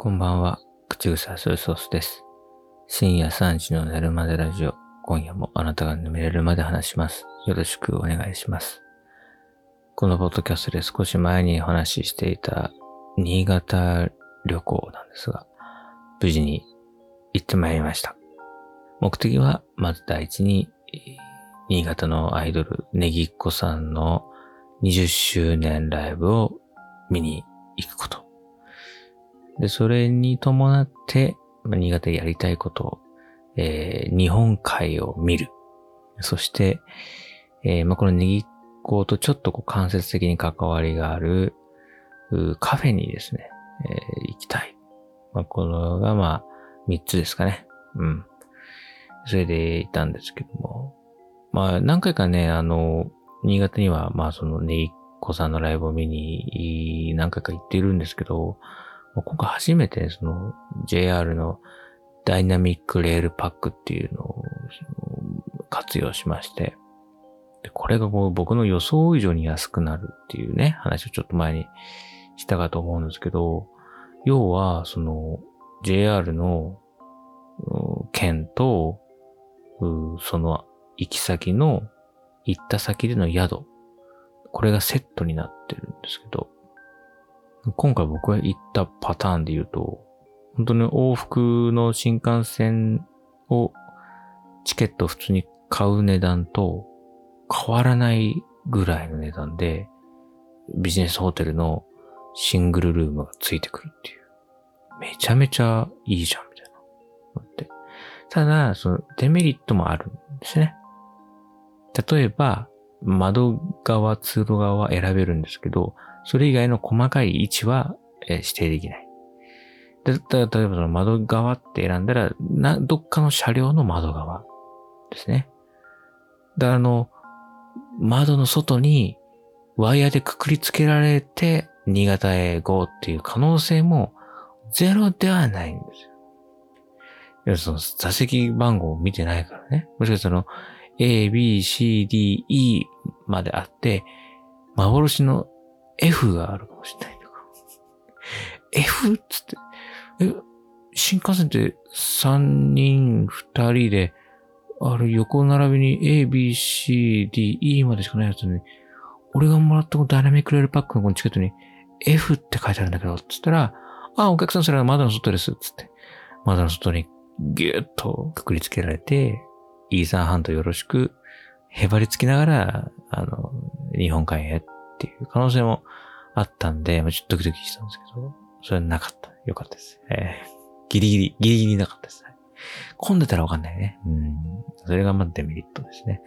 こんばんは、口草ソイソースです。深夜3時の寝るまでラジオ。今夜もあなたが眠れるまで話します。よろしくお願いします。このポッドキャストで少し前にお話ししていた新潟旅行なんですが、無事に行ってまいりました。目的は、まず第一に、新潟のアイドル、ネギっ子さんの20周年ライブを見に行くこと。で、それに伴って、ま新潟でやりたいこと、えー日本海を見る。そして、えーまあ、このネギっ子とちょっとこう間接的に関わりがある、カフェにですね、えー行きたい。まあ、このがまあ、3つですかね。うん。それで行ったんですけども。まあ、何回かね、あの、新潟には、まあ、その、ネギっ子さんのライブを見に、何回か行っているんですけど、今回初めて、その、JR のダイナミックレールパックっていうのを活用しまして、でこれがこう僕の予想以上に安くなるっていうね、話をちょっと前にしたかと思うんですけど、要は、その、JR の、券と、その、行き先の、行った先での宿、これがセットになってるんですけど、今回僕が行ったパターンで言うと、本当に往復の新幹線をチケット普通に買う値段と変わらないぐらいの値段でビジネスホテルのシングルルームがついてくるっていう。めちゃめちゃいいじゃんみたいな。ってただ、そのデメリットもあるんですね。例えば、窓側、通路側は選べるんですけど、それ以外の細かい位置は、え指定できない。でた例えばその窓側って選んだら、な、どっかの車両の窓側ですね。だからあの、窓の外にワイヤーでくくりつけられて、新潟へ GO っていう可能性もゼロではないんですよ。その座席番号を見てないからね。もしかしたらその A, B, C, D, E まであって、幻の F があるかもしれないとか。F? っつって、え、新幹線って3人、2人で、あれ横並びに A, B, C, D, E までしかないやつに、俺がもらったダイナミックレールパックのこのチケットに F って書いてあるんだけど、つったら、あ、お客さんそれは窓の外です、つって。窓の外にギュッとくくりつけられて、イーサンハンドよろしく、へばりつきながら、あの、日本海へっていう可能性もあったんで、まあちょっとドキドキしたんですけど、それなかった。よかったです。えーギリギリ、ギリギリなかったです。はい混んでたらわかんないね。うん。それがまあデメリットですね。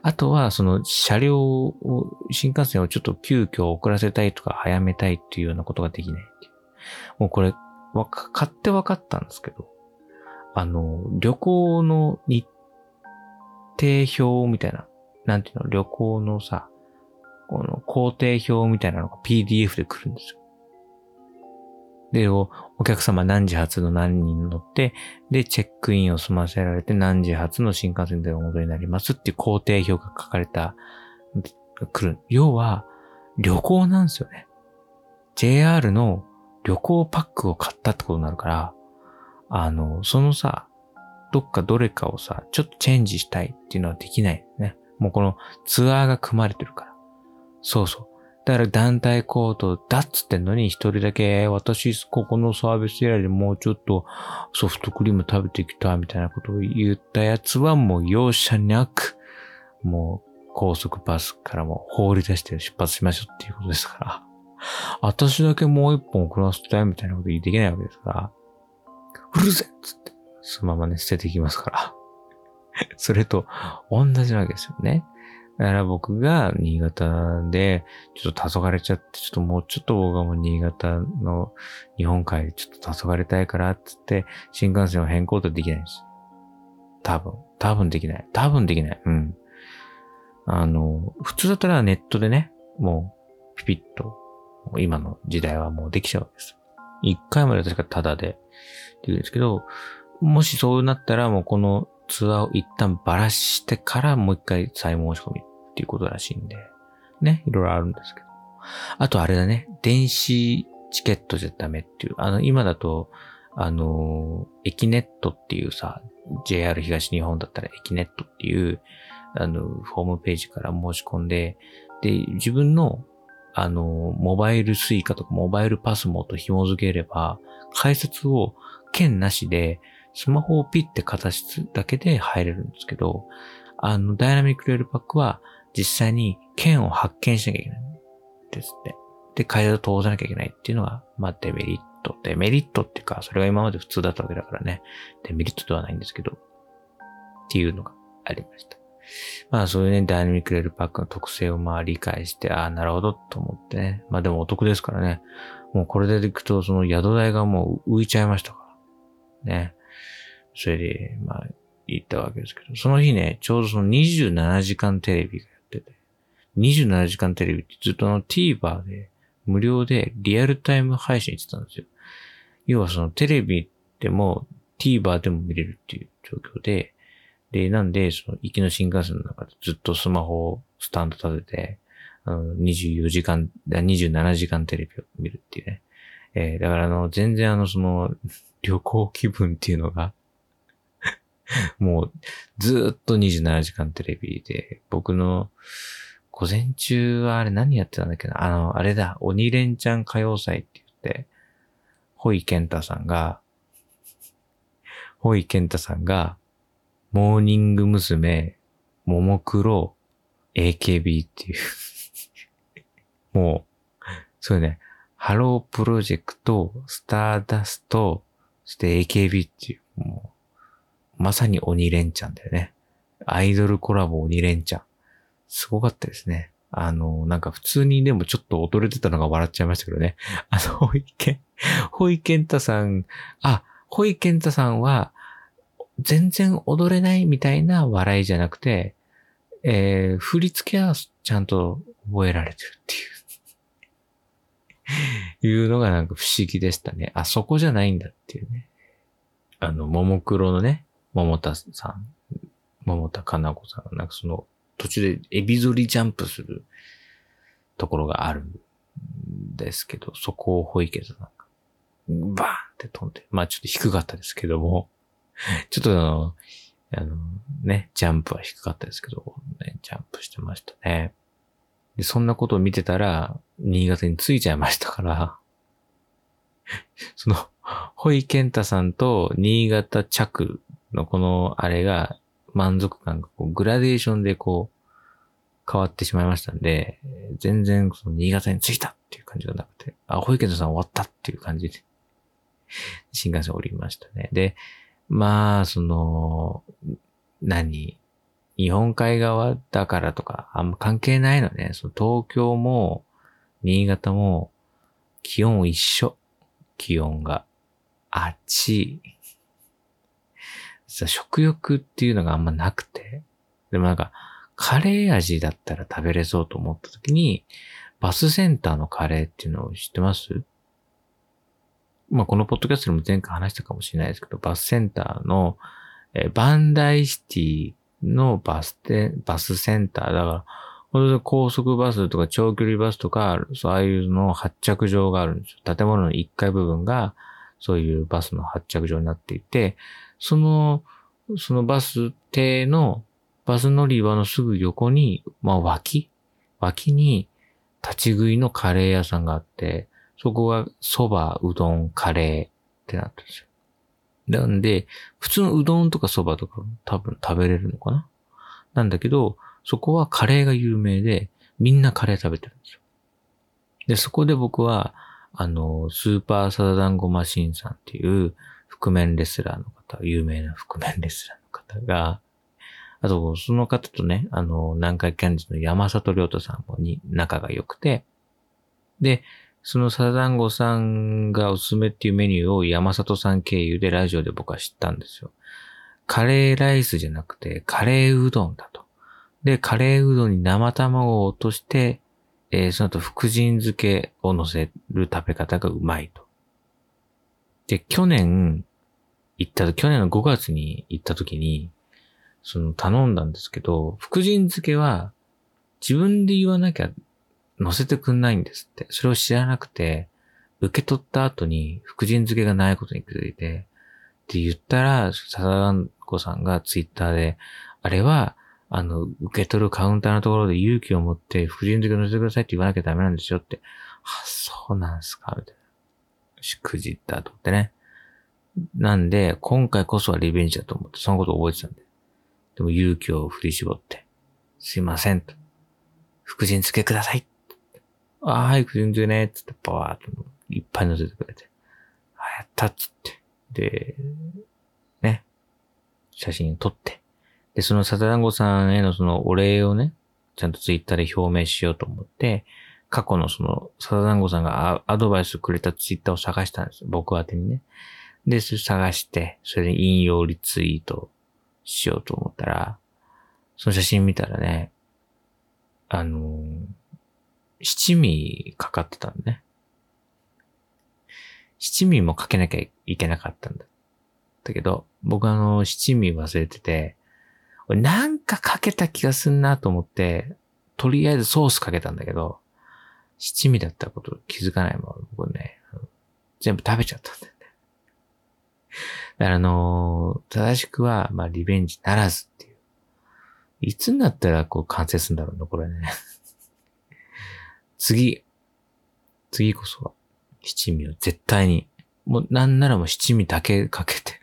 あとは、その車両を、新幹線をちょっと急遽遅らせたいとか早めたいっていうようなことができないっていう。もうこれ、わか、買って分かったんですけど、あの、旅行の日程表みたいな、なんていうの、旅行のさ、この工程表みたいなのが PDF で来るんですよ。で、お客様何時発の何人乗って、で、チェックインを済ませられて何時発の新幹線でお戻りになりますっていう工程表が書かれた、来る。要は、旅行なんですよね。JR の旅行パックを買ったってことになるから、あの、そのさ、どっかどれかをさ、ちょっとチェンジしたいっていうのはできないね。もうこのツアーが組まれてるから。そうそう。だから団体行動だっつってんのに一人だけ私ここのサービスエリアでもうちょっとソフトクリーム食べてきたみたいなことを言ったやつはもう容赦なくもう高速バスからも放り出して出発しましょうっていうことですから。私だけもう一本遅らせたいみたいなこと言っていけないわけですから。うるせえっつって、そのままね、捨てていきますから。それと同じなわけですよね。だから僕が新潟でちょっと黄昏ちゃって、ちょっともうちょっと僕がもう新潟の日本海でちょっと黄昏たいからっつって新幹線を変更とできないんです。多分。多分できない。多分できない。うん。あの、普通だったらネットでね、もうピピッと、今の時代はもうできちゃうんです。一回まで確かタダでできるんですけど、もしそうなったらもうこのツアーを一旦ばらしてからもう一回再申し込みっていうことらしいんで、ね、いろいろあるんですけど。あとあれだね、電子チケットじゃダメっていう。あの、今だと、あの、エキネットっていうさ、JR 東日本だったらエキネットっていう、あの、ホームページから申し込んで、で、自分の、あの、モバイルスイカとかモバイルパスモと紐付ければ、改札を券なしで、スマホをピッてかざすだけで入れるんですけど、あの、ダイナミックレールパックは実際に券を発券しなきゃいけないんですって。で、階段を通さなきゃいけないっていうのが、まあ、デメリット。デメリットっていうか、それが今まで普通だったわけだからね。デメリットではないんですけど、っていうのがありました。まあそういうね、ダイナミックレールパックの特性をまあ理解して、ああ、なるほどと思ってね。まあでもお得ですからね。もうこれで行くと、その宿代がもう浮いちゃいましたから。ね。それで、まあ、行ったわけですけど、その日ね、ちょうどその27時間テレビがやってて、27時間テレビってずっとあの TVer で無料でリアルタイム配信してたんですよ。要はそのテレビでも TVer でも見れるっていう状況で、で、なんで、その、行きの新幹線の中でずっとスマホをスタンド立てて、あの、24時間、27時間テレビを見るっていうね。えー、だからあの、全然あの、その、旅行気分っていうのが もう、ずっと27時間テレビで、僕の、午前中はあれ何やってたんだっけな？あの、あれだ、鬼レンチャン歌謡祭って言って、ホイケンタさんが、ホイケンタさんが、モーニング娘。ももクロ、AKB っていう。もう、そうね、ハロープロジェクト、スターダスト、そして AKB っていう、もう、まさに鬼レンチャンだよね。アイドルコラボ鬼レンチャン。すごかったですね。あの、なんか普通にでもちょっと踊れてたのが笑っちゃいましたけどね。あの、ホイケン、ホイケンタさん、あ、ホイケンタさんは、全然踊れないみたいな笑いじゃなくて、えー、振り付けはちゃんと覚えられてるっていういうのがなんか不思議でしたね。あ、そこじゃないんだっていうね。あの、ももクロのね、桃田さん、桃田かな子さんがなんかその、途中でエビ反りジャンプするところがあるんですけど、そこをホイケさんが、バーンって飛んで、まあちょっと低かったですけども、ちょっとあの、あの、ね、ジャンプは低かったですけど、ね、ジャンプしてましたね。で、そんなことを見てたら、新潟に着いちゃいましたから、その、ホイケンタさんと新潟着のこのあれが満足感がこうグラデーションでこう変わってしまいましたんで、全然その新潟に着いたっていう感じがなくて、あ、ホイケンタさん終わったっていう感じで、新幹線降りましたね。で、まあ、その、何？日本海側だからとか、あんま関係ないのね。その東京も、新潟も、気温一緒。気温が。暑い。さ、食欲っていうのがあんまなくて。でもなんか、カレー味だったら食べれそうと思った時に、バスセンターのカレーっていうのを知ってます？まあ、このポッドキャストでも前回話したかもしれないですけど、バスセンターの、え、バンダイシティのバステ、バスセンターだから、本当に高速バスとか長距離バスとか、そういうの発着場があるんですよ。建物の1階部分が、そういうバスの発着場になっていて、その、そのバス停のバス乗り場のすぐ横に、まあ脇？脇に立ち食いのカレー屋さんがあって、そこが蕎麦、うどん、カレーってなってるんですよ。なんで、普通のうどんとか蕎麦とか多分食べれるのかな？なんだけど、そこはカレーが有名で、みんなカレー食べてるんですよ。で、そこで僕は、あの、スーパーサダダンゴマシンさんっていう覆面レスラーの方、有名な覆面レスラーの方が、あと、その方とね、あの、南海キャンディの山里亮太さんもに仲が良くて、で、そのサダンゴさんがおすすめっていうメニューを山里さん経由でラジオで僕は知ったんですよ。カレーライスじゃなくてカレーうどんだと。で、カレーうどんに生卵を落として、えー、その後福神漬けを乗せる食べ方がうまいと。で、去年行った去年の5月に行った時に、その頼んだんですけど、福神漬けは自分で言わなきゃ乗せてくんないんですって。それを知らなくて、受け取った後に、福神漬けがないことに気づいて、って言ったら、さだんこさんがツイッターで、あれは、あの、受け取るカウンターのところで勇気を持って福神漬け乗せてくださいって言わなきゃダメなんですよって。あ、そうなんすかみたいな。しくじったと思ってね。なんで、今回こそはリベンジだと思って、そのことを覚えてたんで。でも勇気を振り絞って、すいませんと。福神漬けください。ああはい、福神漬けね。つって、バーっといっぱい乗せてくれて。あ、やったっつって。で、ね。写真撮って。で、そのサタダンゴさんへのそのお礼をね、ちゃんとツイッターで表明しようと思って、過去のその、サタダンゴさんがアドバイスくれたツイッターを探したんですよ。僕宛にね。で、それ探して、それで引用リツイートしようと思ったら、その写真見たらね、あの、七味かかってたんね。七味もかけなきゃいけなかったんだ。だけど、僕あの、七味忘れてて、なんかかけた気がすんなと思って、とりあえずソースかけたんだけど、七味だったこと気づかないまま僕ね、全部食べちゃったんだよね。だからあのー、正しくは、まあ、リベンジならずっていう。いつになったらこう完成するんだろうね、これね。次。次こそは、七味を絶対に、もうなんならもう七味だけかけて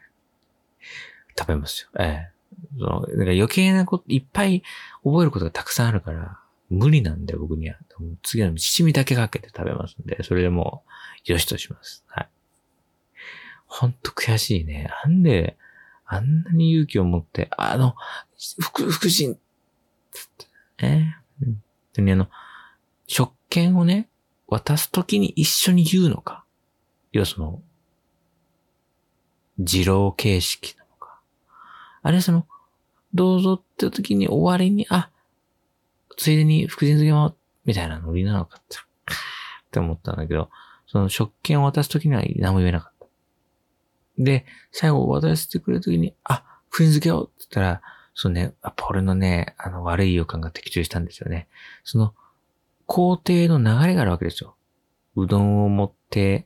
食べますよ。ええその、なんか余計なこと、いっぱい覚えることがたくさんあるから、無理なんで僕には。次は七味だけかけて食べますんで、それでもう、よしとします。はい。ほんと悔しいね。なんで、あんなに勇気を持って、あの、福、福神、つって、ね。本当にあの、食券をね、渡すときに一緒に言うのか。要はその、二郎形式。あれその、どうぞって時に終わりに、あ、ついでに福神漬けも、みたいなノリなのかって、って思ったんだけど、その食券を渡す時には何も言えなかった。で、最後渡してくれる時に、あ、福神漬けをって言ったら、そのね、やっぱ俺のね、あの悪い予感が的中したんですよね。その、工程の流れがあるわけですよ。うどんを持って、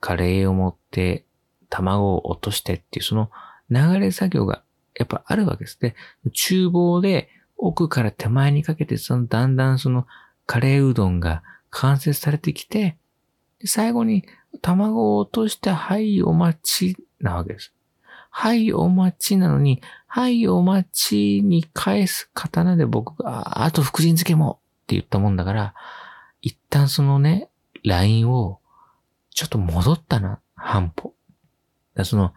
カレーを持って、卵を落としてっていう、その流れ作業がやっぱあるわけです。で、厨房で奥から手前にかけて、そのだんだんそのカレーうどんが完成されてきて、最後に卵を落として、はい、お待ちなわけです。はい、お待ちなのに、はい、お待ちに返す刀で僕が、あと福神漬けもって言ったもんだから、一旦そのね、ラインを、ちょっと戻ったな、半歩。その、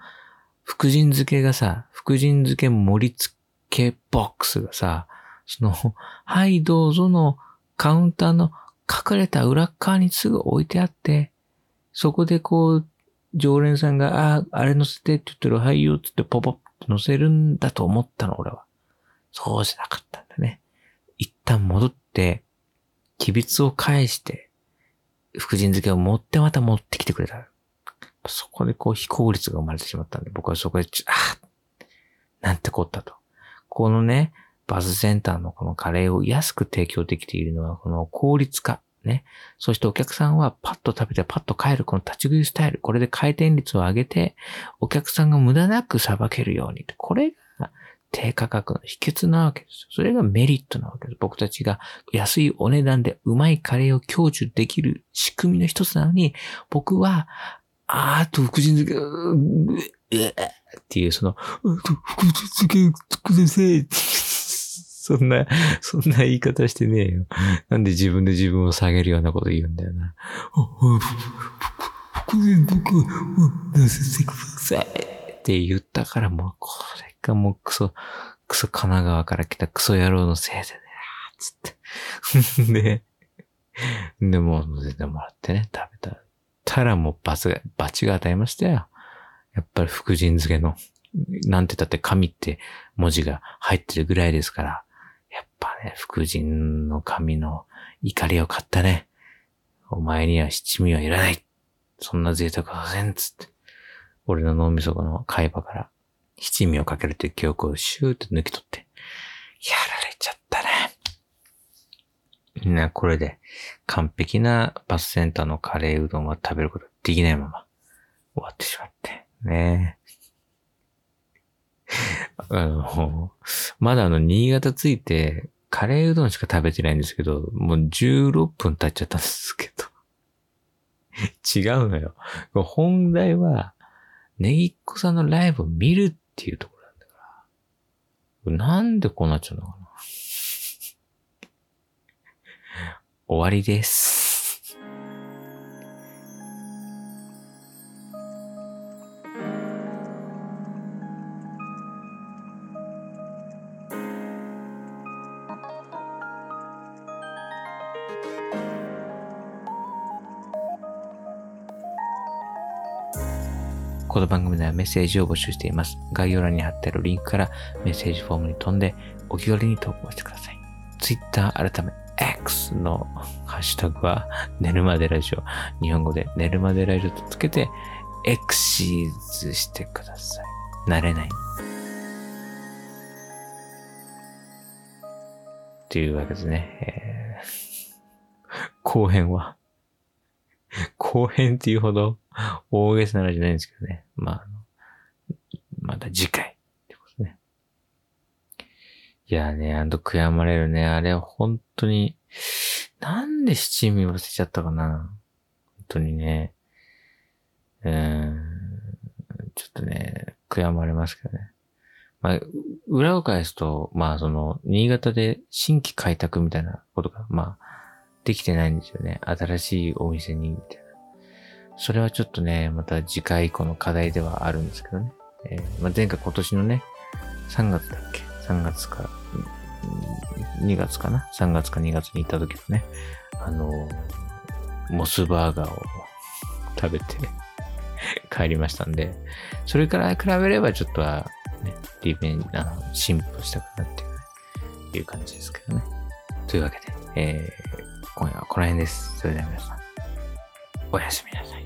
福神漬けがさ、福神漬け盛り付けボックスがさ、その、はいどうぞのカウンターの隠れた裏側にすぐ置いてあって、そこでこう、常連さんが、あ、ああれ乗せてって言ってる、はいよってってポポッと乗せるんだと思ったの、俺は。そうじゃなかったんだね。一旦戻って、機密を返して、福神漬けを持ってまた持ってきてくれた。そこでこう非効率が生まれてしまったんで、僕はそこでち、あなんてこったと。このね、バズセンターのこのカレーを安く提供できているのは、この効率化。ね。そしてお客さんはパッと食べてパッと帰るこの立ち食いスタイル。これで回転率を上げて、お客さんが無駄なくさばけるように。これが低価格の秘訣なわけですそれがメリットなわけです。僕たちが安いお値段でうまいカレーを享受できる仕組みの一つなのに、僕はあーと、福神漬け、うっていう、その、福神漬けください。そんな、そんな言い方してねえよ。なんで自分で自分を下げるようなこと言うんだよな。福神漬けを出させてください。って言ったからもう、これがもうクソ、クソ神奈川から来たクソ野郎のせいでね、つって。で、でも、全然もらってね、食べた。たらもう罰が、罰が与えましたよ。やっぱり福神漬けの、なんて言ったって神って文字が入ってるぐらいですから、やっぱね、福神の神の怒りを買ったね。お前には七味はいらない。そんな贅沢はせん、つって。俺の脳みそこの海馬から七味をかけるという記憶をシューって抜き取って、やられちゃったね。な、これで完璧なバスセンターのカレーうどんは食べることできないまま終わってしまって。ね あの、まだあの、新潟着いて、カレーうどんしか食べてないんですけど、もう16分経っちゃったんですけど。違うのよ。本題は、ネギっ子さんのライブを見るっていうところなんだから。なんでこうなっちゃうのかな。終わりです。この番組ではメッセージを募集しています。概要欄に貼ってあるリンクからメッセージフォームに飛んでお気軽に投稿してください。Twitter 改め X のハッシュタグは寝るまでラジオ。日本語で寝るまでラジオとつけてエクシーズしてください。慣れない。というわけですね。えー、後編は後編っていうほど大げさならじゃないんですけどね。まあ、また次回ってことね。いやね、あの悔やまれるね。あれは本当に、なんで七味忘れちゃったかな？本当にね。うーん、ちょっとね、悔やまれますけどね。まあ、裏を返すと、まあその、新潟で新規開拓みたいなことが、まあ、できてないんですよね。新しいお店に、みたいな。それはちょっとね、また次回以降の課題ではあるんですけどね。えー、まあ、前回今年のね、3月だっけ ?3 月か、2月かな ?3 月か2月に行った時はね、あの、モスバーガーを食べて 帰りましたんで、それから比べればちょっとは、ね、リベンジ、あの、進歩したかなっていうね、いう感じですけどね。というわけで、えー、今夜はこの辺です。それでは皆さん、おやすみなさい。